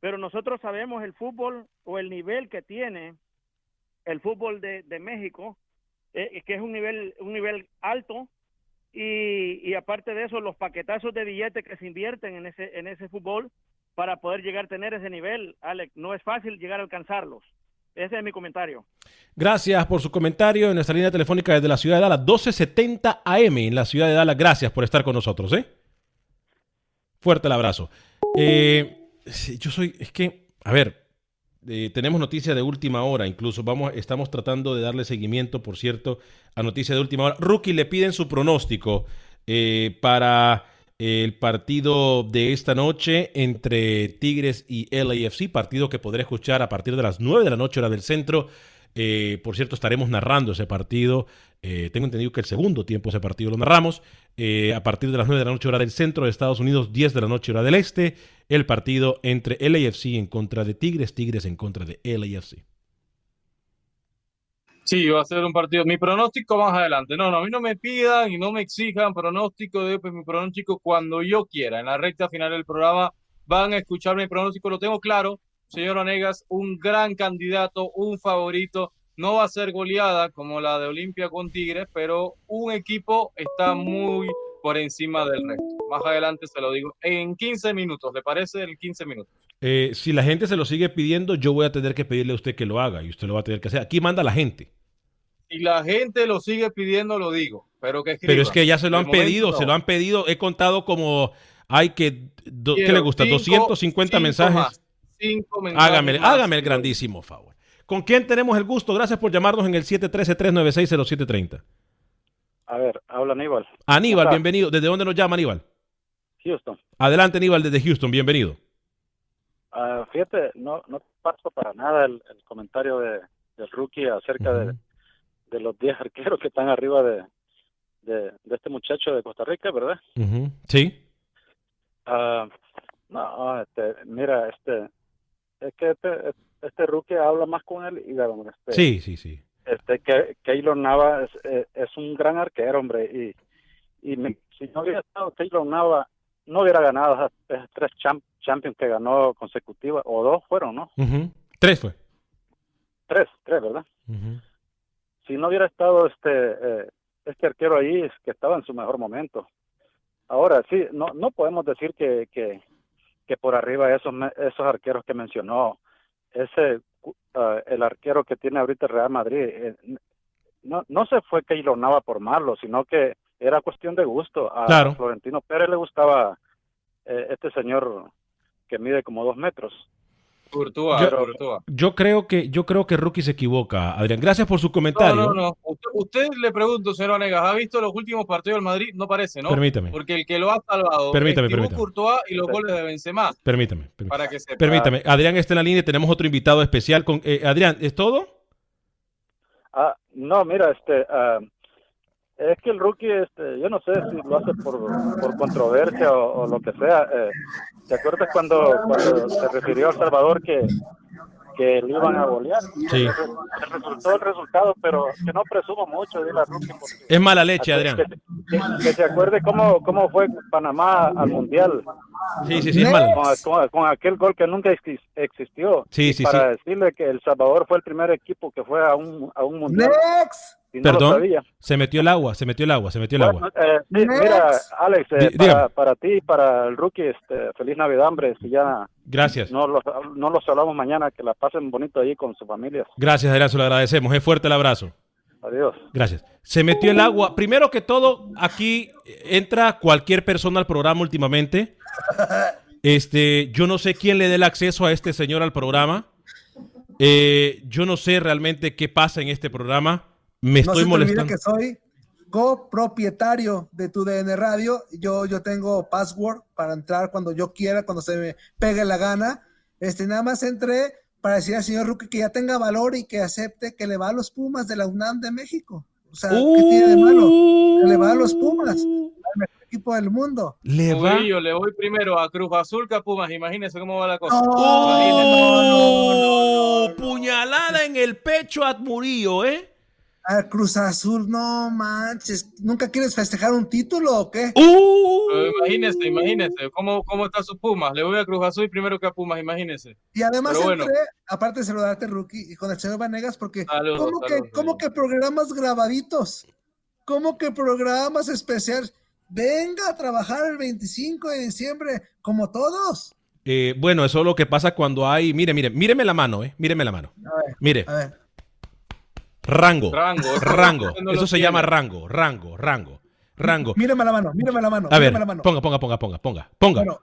pero nosotros sabemos el fútbol o el nivel que tiene el fútbol de, de México, eh, que es un nivel un nivel alto y, y aparte de eso, los paquetazos de billetes que se invierten en ese, en ese fútbol para poder llegar a tener ese nivel, Alex, no es fácil llegar a alcanzarlos. Ese es mi comentario. Gracias por su comentario en nuestra línea telefónica desde la ciudad de Dallas, 1270 AM en la ciudad de Dallas. Gracias por estar con nosotros, ¿eh? Fuerte el abrazo. Eh, yo soy, es que, a ver, eh, tenemos noticias de última hora, incluso vamos, estamos tratando de darle seguimiento, por cierto, a noticias de última hora. Rookie le piden su pronóstico eh, para el partido de esta noche entre Tigres y LAFC, partido que podré escuchar a partir de las 9 de la noche hora del centro. Eh, por cierto, estaremos narrando ese partido. Eh, tengo entendido que el segundo tiempo ese partido lo narramos. Eh, a partir de las 9 de la noche hora del centro de Estados Unidos, 10 de la noche hora del este, el partido entre LAFC en contra de Tigres, Tigres en contra de LAFC. Sí, va a ser un partido. Mi pronóstico más adelante. No, no, a mí no me pidan y no me exijan pronóstico de pues, mi pronóstico cuando yo quiera. En la recta final del programa van a escuchar mi pronóstico. Lo tengo claro, señor Onegas, un gran candidato, un favorito. No va a ser goleada como la de Olimpia con Tigres, pero un equipo está muy por encima del resto. Más adelante se lo digo en 15 minutos. ¿Le parece? En 15 minutos. Eh, si la gente se lo sigue pidiendo, yo voy a tener que pedirle a usted que lo haga y usted lo va a tener que hacer. Aquí manda la gente. Si la gente lo sigue pidiendo, lo digo. Pero que Pero es que ya se lo De han momento, pedido, no. se lo han pedido. He contado como hay que, do- ¿qué le gusta? cinco- 250 cinco mensajes. más, cinco mensajes Hágame, más. hágame el grandísimo favor. ¿Con quién tenemos el gusto? Gracias por llamarnos en el 713-396-0730. A ver, habla Aníbal. Aníbal, bienvenido. ¿Desde dónde nos llama Aníbal? Houston. Adelante, Aníbal, desde Houston, bienvenido. Ah, fíjate, no, no paso para nada el, el comentario de, del rookie acerca de, de los 10 arqueros que están arriba de, de, de este muchacho de Costa Rica, ¿verdad? Ujú, Sí. Ah, no, este, mira, este, es que este, este rookie habla más con él y este, Sí, sí, sí. este que Keylor Nava es, eh, es un gran arquero, hombre, y, y me- si no hubiera estado Keylor Nava, no hubiera ganado esas, tres champ- Champions que ganó consecutivas, o dos fueron, ¿no? Tres fue. Tres, tres, ¿verdad? Si no hubiera estado este eh, este arquero ahí, es que estaba en su mejor momento. Ahora sí, no no podemos decir que, que, que por arriba esos esos arqueros que mencionó, ese ah, el arquero que tiene ahorita Real Madrid, eh, no no se fue que Nava por malo, sino que era cuestión de gusto. A Claro. Florentino Pérez le gustaba eh, este señor que mide como dos metros. Courtois, Yo- Courtois. Yo creo que yo creo que Rookie se equivoca, Adrián. Gracias por su comentario. No, no, no. Usted, usted le pregunto, señor Vanegas, ¿ha visto los últimos partidos del Madrid? No parece, ¿no? Permítame. Porque el que lo ha salvado Permítame, es permítame. Courtois y los goles de Benzema. Permítame. permítame. Para que sepa. Permítame. Adrián está en la línea y tenemos otro invitado especial. Con, eh, Adrián, ¿es todo? Ah, no, mira, este, ah, es que el rookie, este, yo no sé si lo hace por, por controversia o, o lo que sea. Eh, ¿Te acuerdas cuando, cuando se refirió a El Salvador que, que le iban a golear? Sí. Se resultó el resultado, pero que no presumo mucho, dile al rookie. porque- Es mala leche, Adrián. Que, que- que se acuerde cómo, cómo fue Panamá al Mundial. Sí, sí, sí, es mala. Con, con- con aquel gol que nunca exis- existió. Sí, sí, Para sí. decirle que El Salvador fue el primer equipo que fue a un, a un Mundial. Y no lo Perdón. sabía. Se metió el agua, se metió el agua, se metió el agua. Bueno, eh, sí, mira, Alex, eh, para, para ti y para el rookie, este, feliz Navidad, hombre. Si ya Gracias. no los, no los hablamos mañana, que la pasen bonito ahí con sus familias. Gracias, Adrián, se lo agradecemos. Es fuerte el abrazo. Adiós. Gracias. Se metió el agua. Primero que todo, aquí entra cualquier persona al programa últimamente. Este, yo no sé quién le dé el acceso a este señor al programa. Eh, yo no sé realmente qué pasa en este programa. Me no estoy se te olvide molestando. que soy copropietario de tu DN Radio. Yo, yo tengo password para entrar cuando yo quiera, cuando se me pegue la gana. Este, nada más entré para decir al señor Ruque que ya tenga valor y que acepte que le va a los Pumas de la UNAM de México. O sea, ¿qué tiene de malo? Que le va a los Pumas, al mejor equipo del mundo. Le va. Murillo, le voy primero a Cruz Azul que a Pumas. Imagínese cómo va la cosa. ¡Oh! Puñalada en el pecho a Murillo, ¿eh? A Cruz Azul, no manches. ¿Nunca quieres festejar un título o qué? Pero imagínese, imagínese cómo, cómo está su Pumas. Le voy a Cruz Azul primero que a Pumas, imagínese. Y además bueno. entré, aparte de saludarte, Rookie, y con el señor Vanegas, porque Saludos, ¿cómo, que, saludos, ¿cómo que programas grabaditos? ¿Cómo que programas especiales? Venga a trabajar el 25 de diciembre, como todos. Eh, bueno, eso es lo que pasa cuando hay. Mire, mire, míreme la mano, eh. Míreme la mano. A ver, Mire. a ver. Rango. Rango, eso Rango. no Eso se tiene. llama rango. Rango. Rango. Rango. Mírame la mano, mírame la mano. A ver, la mano. ponga, ponga, ponga, ponga, ponga. Ponga. Bueno,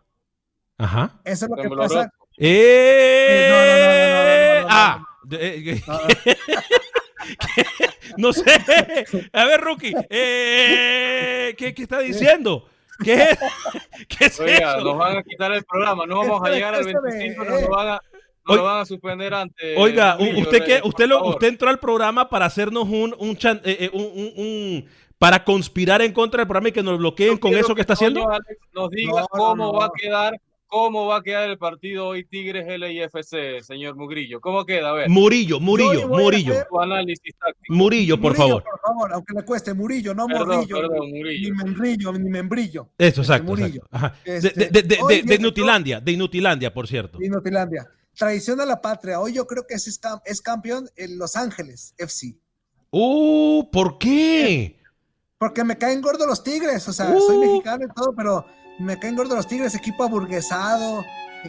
Ajá. eso es lo que pasa. ¡Eh! no, no, no, no, no, no, no. Ah. no sé. A ver, Rookie. Eh, ¿qué, qué está diciendo? ¿Qué es, ¿Qué es Oiga, eso? nos van a quitar el programa, no vamos a llegar al espérame, 25, eh. nos van a, lo van a suspender antes. Oiga, Murillo, usted, que, usted, lo, usted entró al programa para hacernos un, un, chan- eh, eh, un- un- un- para conspirar en contra del programa y que nos bloqueen con eso que está haciendo. Alex nos diga No, no, cómo va a quedar, cómo va a quedar el partido hoy Tigres LIFC, señor Mugrillo. ¿Cómo queda? A ver, Murillo, Murillo, Murillo, análisis. Murillo, por Murillo, favor. Por favor, aunque le cueste, Murillo, no Perdón, Morrillo. perdón, Murillo. Ni membrillo, ni membrillo. Eso, Este, exacto. Murillo. exacto. Ajá. De, Este, de- de- de- hoy de viene- Nutilandia, de Nutilandia, por cierto. Y Nutilandia. Traición a la patria. Hoy yo creo que es, es campeón en Los Ángeles FC. Uh, ¿por qué? Porque me caen gordos los Tigres. O sea, Uh. soy mexicano y todo, pero me caen gordos los Tigres. Equipo aburguesado.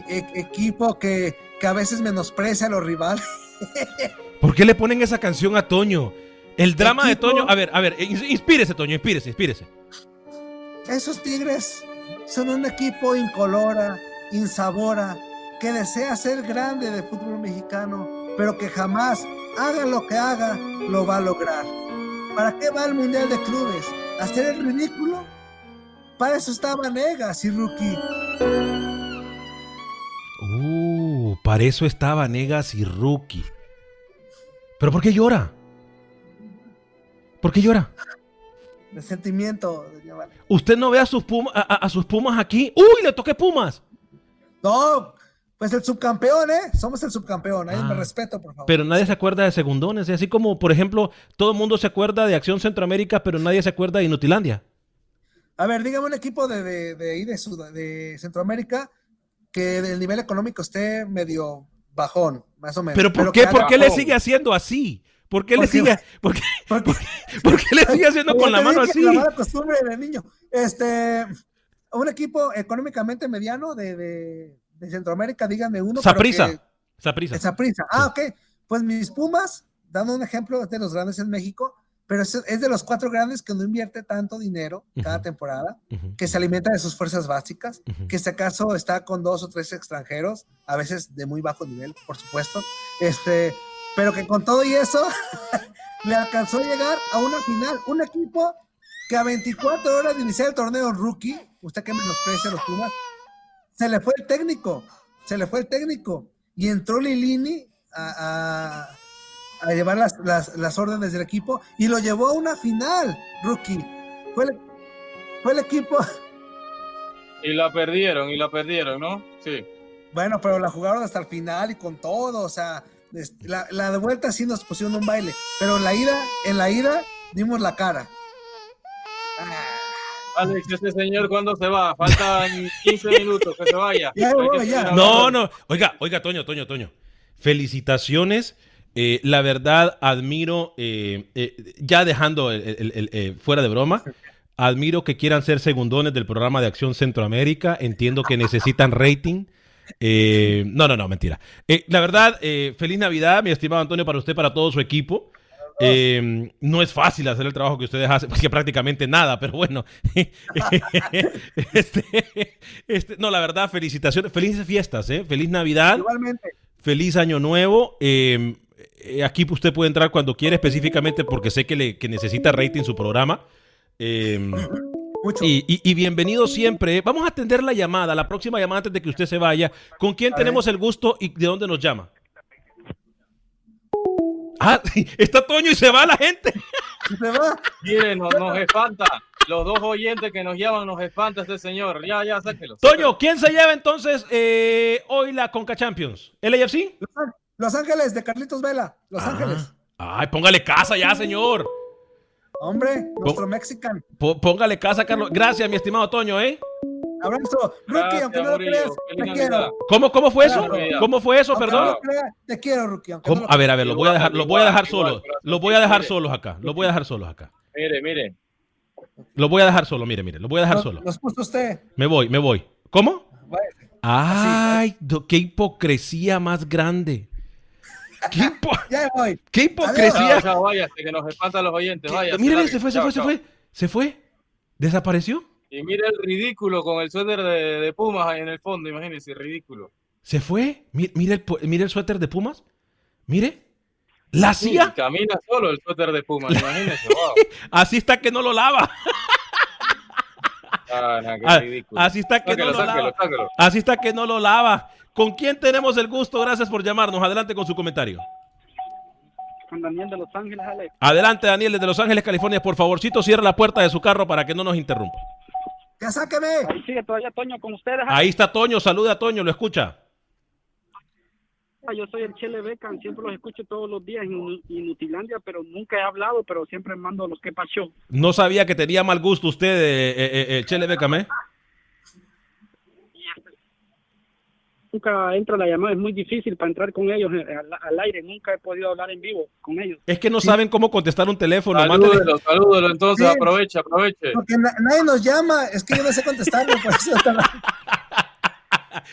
e- equipo que, que a veces menosprecia a los rivales. ¿Por qué le ponen esa canción a Toño? El drama de Toño. A ver, a ver, ins- inspírese, Toño, inspírese, inspírese. Esos Tigres son un equipo incolora, insabora, que desea ser grande de fútbol mexicano, pero que jamás, haga lo que haga, lo va a lograr. ¿Para qué va al Mundial de Clubes? ¿Hacer el ridículo? Para eso estaban Negas y Rookie. Uh, para eso estaba Negas y Rookie. ¿Pero por qué llora? ¿Por qué llora? De sentimiento. ¿Usted no ve a sus, Puma- a- a sus Pumas aquí? ¡Uy, le toqué Pumas! No, pues el subcampeón, ¿eh? Somos el subcampeón. Ahí Ah. me respeto, por favor. Pero nadie se acuerda de segundones. ¿eh? Así como, por ejemplo, todo el mundo se acuerda de Acción Centroamérica, pero nadie se acuerda de Inutilandia. A ver, dígame un equipo de, de, de, ahí de, Sud- de Centroamérica que del nivel económico esté medio bajón, más o menos. ¿Pero por qué? ¿Por qué le sigue haciendo así? ¿Por qué le sigue, por qué, por qué- por qué le sigue haciendo con la mano así? La mala costumbre de niño. Este, un equipo económicamente mediano de, de, de Centroamérica, díganme uno. Saprisa. Saprisa. Saprissa. Ah, ok. Pues mis Pumas, dando un ejemplo, de los grandes en México, pero es, es de los cuatro grandes que no invierte tanto dinero cada temporada, que se alimenta de sus fuerzas básicas, que si acaso está con dos o tres extranjeros, a veces de muy bajo nivel, por supuesto, este, pero que con todo y eso le alcanzó a llegar a una final, un equipo que a 24 horas de iniciar el torneo rookie, usted que menosprecia los Pumas, se le fue el técnico, se le fue el técnico y entró Lilini a, a- a llevar las, las- las órdenes del equipo y lo llevó a una final, rookie. Fue el, fue el equipo, Y la perdieron, y la perdieron, ¿no? Sí. bueno, pero la jugaron hasta el final y con todo, o sea, la, la de vuelta sí nos pusieron un baile, pero en la ida, en la ida dimos la cara. Alex, este señor, ¿cuándo se va? Faltan 15 minutos, que se vaya. Ya ya. No, no. Oiga, oiga, Toño, Toño, Toño. Felicitaciones. Eh, la verdad, admiro, eh, eh, ya dejando el- el- el- eh, fuera de broma, admiro que quieran ser segundones del programa de Acción Centroamérica. Entiendo que necesitan rating. Eh, no, no, no, mentira. Eh, la verdad, eh, feliz Navidad, mi estimado Antonio, para usted, para todo su equipo. Eh, no es fácil hacer el trabajo que ustedes hacen, porque prácticamente nada, pero bueno. Este, este, no, la verdad, felicitaciones, felices fiestas, ¿eh? Feliz Navidad, Igualmente, feliz Año Nuevo. Eh, eh, aquí usted puede entrar cuando quiera, específicamente porque sé que, le, que necesita rating su programa. Mucho. y, y- y bienvenido siempre. Vamos a atender la llamada, la próxima llamada antes de que usted se vaya. ¿Con quién A tenemos el gusto y de dónde nos llama? Ah, sí, está Toño y se va la gente. Se va. Miren, nos, nos espanta. Los dos oyentes que nos llaman nos espanta este señor. Ya, ya, sáquelo. Toño, ¿quién se lleva entonces eh, hoy la Conca Champions? ¿LAFC? Los Án- Los Ángeles de Carlitos Vela, Los Ah. Ángeles. Ay, póngale casa ya, señor. Hombre, nuestro mexican. P- póngale casa, Carlos. Gracias, mi estimado Toño, ¿eh? Abrazo. Rookie, Gracias, aunque no lo creas, te quiero. ¿Cómo, cómo fue eso? Claro. ¿Cómo fue eso, perdón? te quiero, Rookie. A ver, a ver, los voy a dejar, los voy a dejar solos. Los voy a dejar solos acá. Los voy a dejar solos acá. Mire, mire. Lo voy a dejar solo, mire, mire, lo voy a dejar Los- solo. Los puso usted. Me voy, me voy. ¿Cómo? Váyase. Ay, qué hipocresía más grande. Qué, hipo- Ya voy. qué Chao, hipocresía. chao, váyase, que nos espantan los oyentes. Vaya. Mire, se fue, se fue, se fue. Se fue. ¿Desapareció? Y mire el ridículo con el suéter de, de Pumas ahí en el fondo, imagínense, ridículo. ¿Se fue? Mi- Mire el, pu- mire el suéter de Pumas. Mire. La Sí, hacía. camina solo el suéter de Pumas, imagínense, wow. Así está que no lo lava. Ah, qué Ah. Así está que Sáquelo, no lo sáquelo, lava. sáquelo. Así está que no lo lava. ¿Con quién tenemos el gusto? Gracias por llamarnos. Adelante con su comentario. Con Daniel de Los Ángeles, Alex. Adelante, Daniel, desde Los Ángeles, California. Por favorcito, cierra la puerta de su carro para que no nos interrumpa. Ya sáqueme. Ahí sigue todavía Toño con ustedes. Ahí está Toño. Saluda a Toño, lo escucha. Ah, Yo soy el Chele Becan, siempre los escucho todos los días en Inutilandia, pero nunca he hablado, pero siempre mando los que pasó. No sabía que tenía mal gusto usted, eh, eh, eh, Chele Bécame. Nunca entra la llamada, es muy difícil para entrar con ellos eh, al, al aire, nunca he podido hablar en vivo con ellos. Es que no saben cómo contestar un teléfono. Salúdelo, salúdelo, entonces, Sí. aproveche, aproveche. Porque na- nadie nos llama. Es que yo no sé contestarlo. Por eso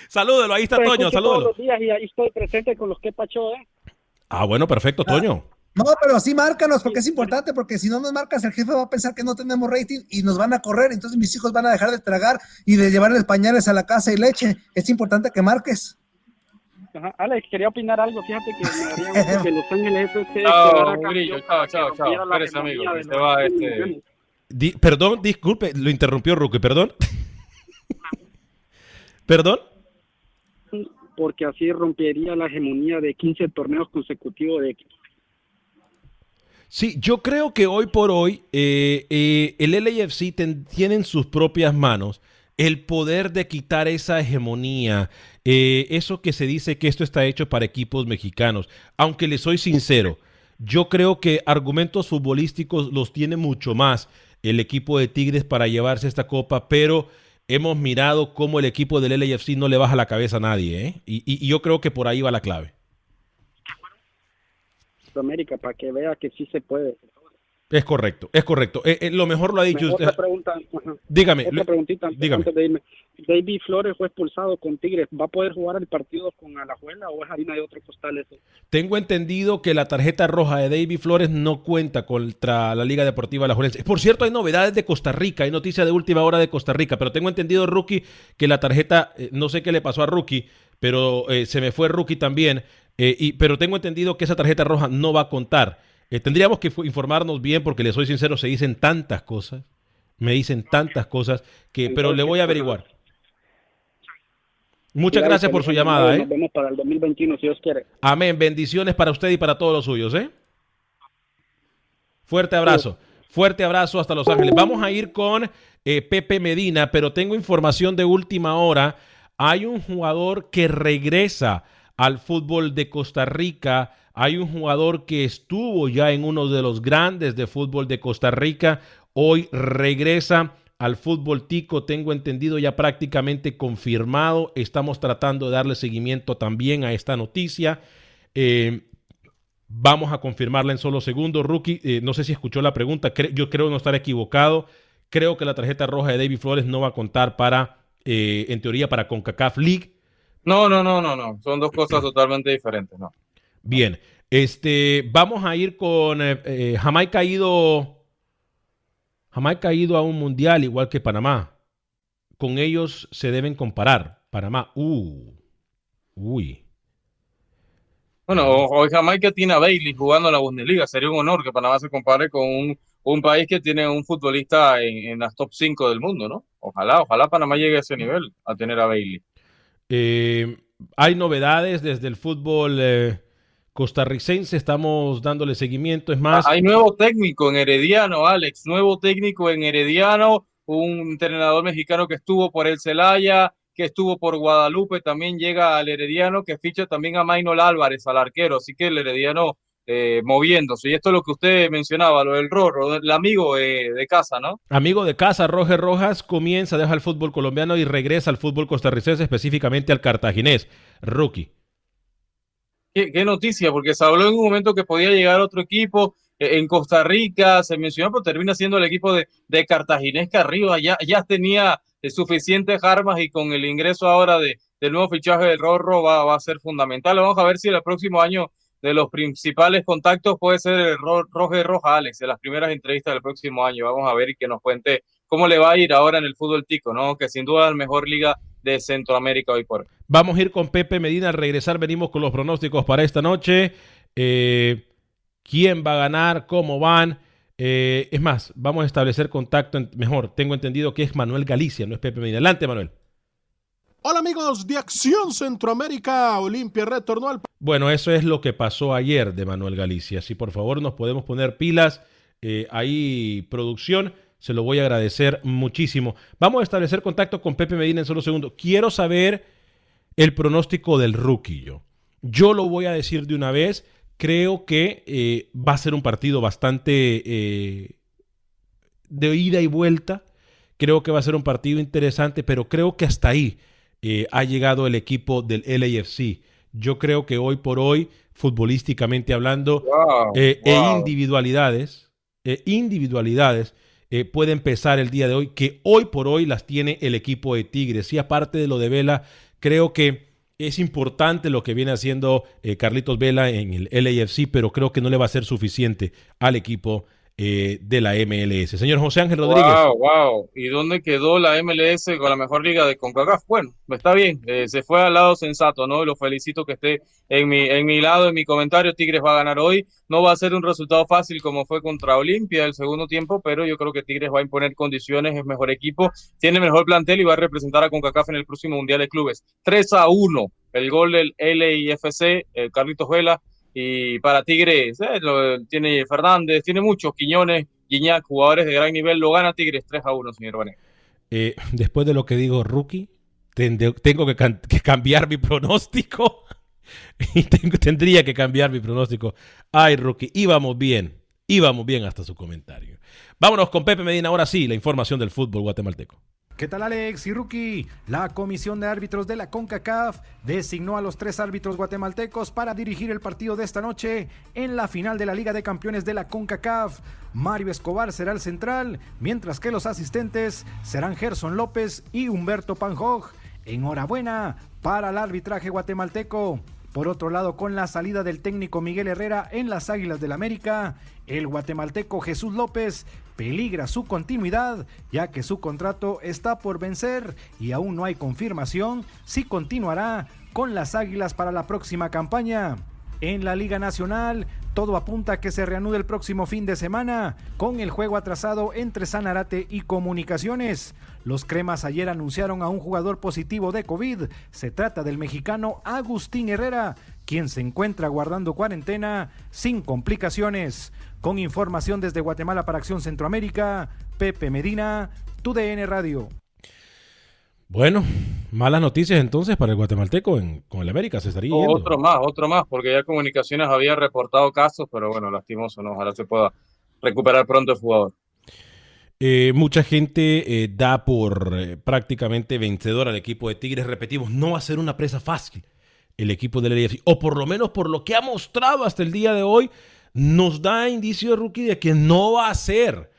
Salúdelo, ahí está Toño, escucho todos salúdelo. los días y ahí estoy presente con los que pasó, ¿eh? Ah, bueno, perfecto, Toño. No, pero sí márcanos porque es importante, porque si no nos marcas, el jefe va a pensar que no tenemos rating y nos van a correr, entonces mis hijos van a dejar de tragar y de llevarles pañales a la casa y leche. Es importante que marques. Ajá. Alex, quería opinar algo, fíjate que me daría gusto que Los Ángeles FC Chao, Grillo, chao, chao, chao. Espérese, amigo, se va equipos este... Di- perdón, disculpe, lo interrumpió Ruque, perdón. ¿Perdón? porque así rompería la hegemonía de 15 torneos consecutivos de Sí, yo creo que hoy por hoy eh, eh, el LAFC ten- tiene en sus propias manos el poder de quitar esa hegemonía, eh, eso que se dice que esto está hecho para equipos mexicanos. Aunque le soy sincero, yo creo que argumentos futbolísticos los tiene mucho más el equipo de Tigres para llevarse esta copa, pero hemos mirado cómo el equipo del LAFC no le baja la cabeza a nadie, y yo creo que por ahí va la clave. Sudamérica para que vea que sí se puede. Es correcto, es correcto. Eh, eh, lo mejor lo ha dicho usted. Otra pregunta, ajá. Dígame, Otra preguntita antes, dígame. antes de irme. David Flores fue expulsado con Tigres. ¿Va a poder jugar el partido con Alajuela o es harina de otro costal eso? Tengo entendido que la tarjeta roja de David Flores no cuenta contra la Liga Deportiva Alajuelense. Por cierto, hay novedades de Costa Rica, hay noticia de última hora de Costa Rica, pero tengo entendido, Rookie, que la tarjeta, eh, no sé qué le pasó a Rookie, pero eh, se me fue Rookie también, eh, y, pero tengo entendido que esa tarjeta roja no va a contar. Eh, tendríamos que informarnos bien porque le soy sincero, se dicen tantas cosas, me dicen tantas cosas, que, pero le voy a averiguar. Muchas gracias por su nos llamada, vemos, ¿eh? Nos vemos para el 2021 si Dios quiere. Amén. Bendiciones para usted y para todos los suyos, ¿eh? Fuerte abrazo. Fuerte abrazo hasta Los Ángeles. Vamos a ir con eh, Pepe Medina, pero tengo información de última hora. Hay un jugador que regresa al fútbol de Costa Rica. Hay un jugador que estuvo ya en uno de los grandes de fútbol de Costa Rica. Hoy regresa al fútbol tico, tengo entendido ya prácticamente confirmado. Estamos tratando de darle seguimiento también a esta noticia. Eh, vamos a confirmarla en solo segundos. Rookie, eh, no sé si escuchó la pregunta, yo creo no estar equivocado. Creo que la tarjeta roja de David Flores no va a contar para, eh, en teoría, para CONCACAF League. No, no, no, no, no. Son dos cosas totalmente diferentes, ¿no? Bien, este, vamos a ir con eh, eh, Jamaica ha ido, Jamaica ha ido a un mundial igual que Panamá. Con ellos se deben comparar. Panamá, uh, uy. Bueno, hoy Jamaica tiene a Bailey jugando en la Bundesliga. Sería un honor que Panamá se compare con un, un país que tiene un futbolista en, en las top 5 del mundo, ¿no? Ojalá, ojalá Panamá llegue a ese nivel, a tener a Bailey. Eh, hay novedades desde el fútbol eh, costarricense, estamos dándole seguimiento. Es más, Hay nuevo técnico en Herediano, Alex, nuevo técnico en Herediano, un entrenador mexicano que estuvo por el Celaya, que estuvo por Guadalupe, también llega al Herediano, que ficha también a Maynol Álvarez, al arquero, así que el Herediano eh, moviéndose. Y esto es lo que usted mencionaba, lo del Rorro, el amigo eh, de casa, ¿no? amigo de casa, Roger Rojas comienza, deja el fútbol colombiano y regresa al fútbol costarricense, específicamente al cartaginés. Rookie. Qué, qué noticia, porque se habló en un momento que podía llegar otro equipo, eh, en Costa Rica, se mencionó, pero termina siendo el equipo de, de Cartaginés que arriba ya, ya tenía eh, suficientes armas y con el ingreso ahora de, del nuevo fichaje del Rorro va, va a ser fundamental. Vamos a ver si el próximo año de los principales contactos puede ser el Roger Roja Alex, de las primeras entrevistas del próximo año. Vamos a ver y que nos cuente cómo le va a ir ahora en el fútbol tico, ¿no? Que sin duda es la mejor liga de Centroamérica hoy por hoy. Vamos a ir con Pepe Medina al regresar. Venimos con los pronósticos para esta noche. Eh, ¿Quién va a ganar? ¿Cómo van? Eh, es más, vamos a establecer contacto. mejor, tengo entendido que es Manuel Galicia, no es Pepe Medina. Adelante, Manuel. Hola amigos de Acción Centroamérica, Olimpia retornó al... Bueno, eso es lo que pasó ayer de Manuel Galicia. Si por favor nos podemos poner pilas, eh, ahí producción, se lo voy a agradecer muchísimo. Vamos a establecer contacto con Pepe Medina en solo segundo. Quiero saber el pronóstico del rookie yo. Lo voy a decir de una vez. Creo que eh, va a ser un partido bastante eh, de ida y vuelta. Creo que va a ser un partido interesante, pero creo que hasta ahí ha llegado el equipo del LAFC. Yo creo que hoy por hoy, futbolísticamente hablando, eh, e individualidades, e individualidades, eh, puede empezar el día de hoy, que hoy por hoy las tiene el equipo de Tigres. Y aparte de lo de Vela, creo que es importante lo que viene haciendo Carlitos Vela en el LAFC, pero creo que no le va a ser suficiente al equipo eh, de la MLS. Señor José Ángel Rodríguez. Wow, wow. ¿Y dónde quedó la MLS con la mejor liga de CONCACAF? Bueno, está bien, eh, se fue al lado sensato, ¿no? Lo felicito que esté en mi, en mi lado, en mi comentario. Tigres va a ganar hoy. No va a ser un resultado fácil como fue contra Olimpia el segundo tiempo, pero yo creo que Tigres va a imponer condiciones, es mejor equipo, tiene mejor plantel y va a representar a CONCACAF en el próximo Mundial de Clubes. 3 a 1, el gol del LIFC, eh, Carlitos Vela y para Tigres, eh, tiene Fernández, tiene muchos, Quiñones, Guiñac, jugadores de gran nivel, lo gana Tigres 3 a 1, señor Vanegas. Eh, después de lo que digo, rookie, tengo que, cambiar mi pronóstico. y tendría que cambiar mi pronóstico. Ay, rookie, íbamos bien, íbamos bien hasta su comentario. Vámonos con Pepe Medina, ahora sí, la información del fútbol guatemalteco. ¿Qué tal Alex y Rookie? La Comisión de Árbitros de la CONCACAF designó a los tres árbitros guatemaltecos para dirigir el partido de esta noche en la final de la Liga de Campeones de la CONCACAF. Mario Escobar será el central, mientras que los asistentes serán Gerson López y Humberto Panjog. Enhorabuena para el arbitraje guatemalteco. Por otro lado, con la salida del técnico Miguel Herrera en las Águilas del América, el guatemalteco Jesús López peligra su continuidad, ya que su contrato está por vencer y aún no hay confirmación si continuará con las Águilas para la próxima campaña. En la Liga Nacional, todo apunta a que se reanude el próximo fin de semana, con el juego atrasado entre Sanarate y Comunicaciones. Los cremas ayer anunciaron a un jugador positivo de COVID. Se trata del mexicano Agustín Herrera, quien se encuentra guardando cuarentena sin complicaciones. Con información desde Guatemala para Acción Centroamérica, Pepe Medina, TUDN Radio. Bueno, malas noticias entonces para el guatemalteco con el América, se estaría yendo. Otro más, otro más, porque ya Comunicaciones había reportado casos, pero bueno, lastimoso, ¿no? Ojalá se pueda recuperar pronto el jugador. Eh, mucha gente eh, da por eh, prácticamente vencedor al equipo de Tigres. Repetimos, no va a ser una presa fácil el equipo del LAFC, o por lo menos por lo que ha mostrado hasta el día de hoy, nos da indicio rookie de que no va a ser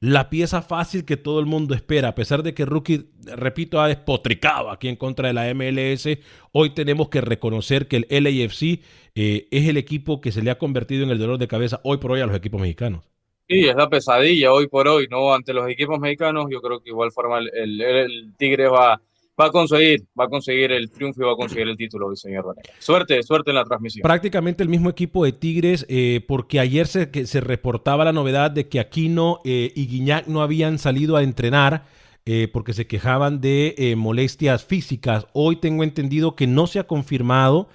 la pieza fácil que todo el mundo espera. A pesar de que rookie, repito, ha despotricado aquí en contra de la MLS, hoy tenemos que reconocer que el LAFC es el equipo que se le ha convertido en el dolor de cabeza hoy por hoy a los equipos mexicanos. Sí, es la pesadilla hoy por hoy, ¿no? Ante los equipos mexicanos, yo creo que igual forma el, el, Tigre va, va a conseguir, va a conseguir el triunfo y va a conseguir el título señor Vanegas. Suerte, suerte en la transmisión. Prácticamente el mismo equipo de Tigres, eh, porque ayer se, que se reportaba la novedad de que Aquino eh, y Guiñac no habían salido a entrenar. Eh, porque se quejaban de molestias físicas. Hoy tengo entendido que no se ha confirmado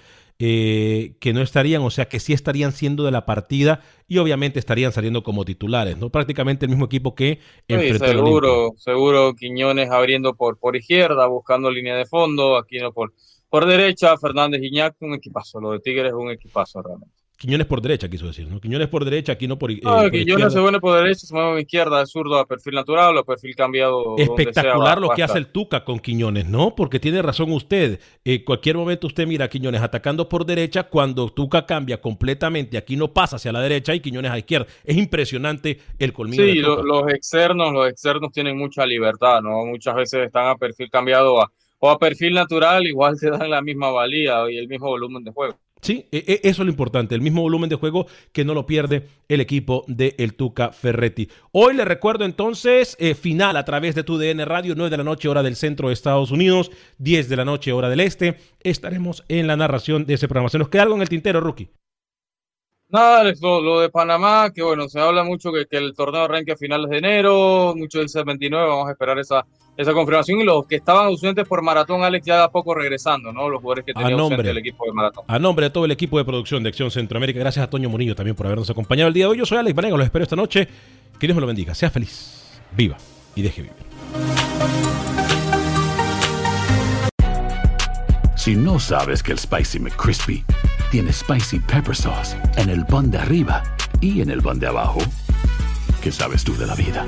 eh, que no estarían, o sea, que sí estarían siendo de la partida y obviamente estarían saliendo como titulares, ¿no? Prácticamente el mismo equipo que enfrentó seguro, seguro Quiñones abriendo por, por izquierda, buscando línea de fondo, Aquino por, por derecha, Fernández Iñak, un equipazo, lo de Tigres es un equipazo realmente. Quiñones por derecha, quiso decir, ¿no? Quiñones por derecha, aquí no por, eh, No, por Quiñones se pone por derecha, se mueve a izquierda, zurdo a perfil natural o a perfil cambiado. donde sea, Espectacular lo que hace el Tuca con Quiñones, ¿no? Porque tiene razón usted. En cualquier momento usted mira a Quiñones atacando por derecha cuando Tuca cambia completamente. Aquí no pasa hacia la derecha y Quiñones a izquierda. Es impresionante el colmillo Sí, de lo- Tuca. los externos, los externos tienen mucha libertad, ¿no? Muchas veces están a perfil cambiado a- o a perfil natural, igual te dan la misma valía y el mismo volumen de juego. Sí, e- e- eso es lo importante, el mismo volumen de juego que no lo pierde el equipo de El Tuca Ferretti. Hoy le recuerdo entonces, eh, final a través de tu DN Radio, 9 de la noche hora del centro de Estados Unidos, 10 de la noche hora del este. Estaremos en la narración de ese programa. ¿Se nos queda algo en el tintero, Rookie? Nada, Alex, lo, lo de Panamá, que bueno, se habla mucho que, que el torneo arranque a finales de enero, muchos dicen 29, vamos a esperar esa, esa confirmación. Y los que estaban ausentes por maratón, Alex, ya de a poco regresando, ¿no? Los jugadores que tenían ausente nombre. el equipo de maratón. A nombre de todo el equipo de producción de Acción Centroamérica, gracias a Toño Murillo también por habernos acompañado el día de hoy. Yo soy Alex Vanegas, los espero esta noche. Que Dios me lo bendiga, sea feliz, viva y deje vivir. Si no sabes que el Spicy McCrispy tiene Spicy Pepper Sauce en el pan de arriba y en el pan de abajo, ¿qué sabes tú de la vida?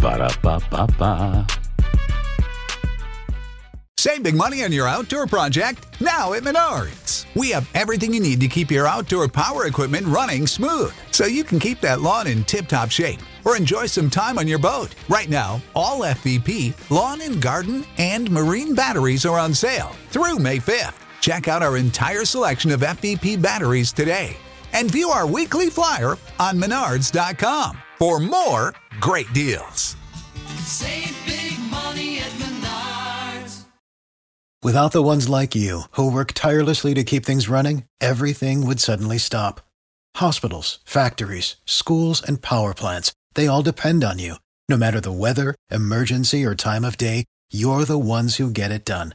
Para, pa, pa, pa. Save big money on your outdoor project now at Menards. We have everything you need to keep your outdoor power equipment running smooth so you can keep that lawn in tip top shape or enjoy some time on your boat. Right now, all FVP, lawn and garden, and marine batteries are on sale through May 5th. Check out our entire selection of FVP batteries today and view our weekly flyer on menards.com for more great deals. Save big money at Menards. Without the ones like you, who work tirelessly to keep things running, everything would suddenly stop. Hospitals, factories, schools, and power plants, they all depend on you. No matter the weather, emergency, or time of day, you're the ones who get it done.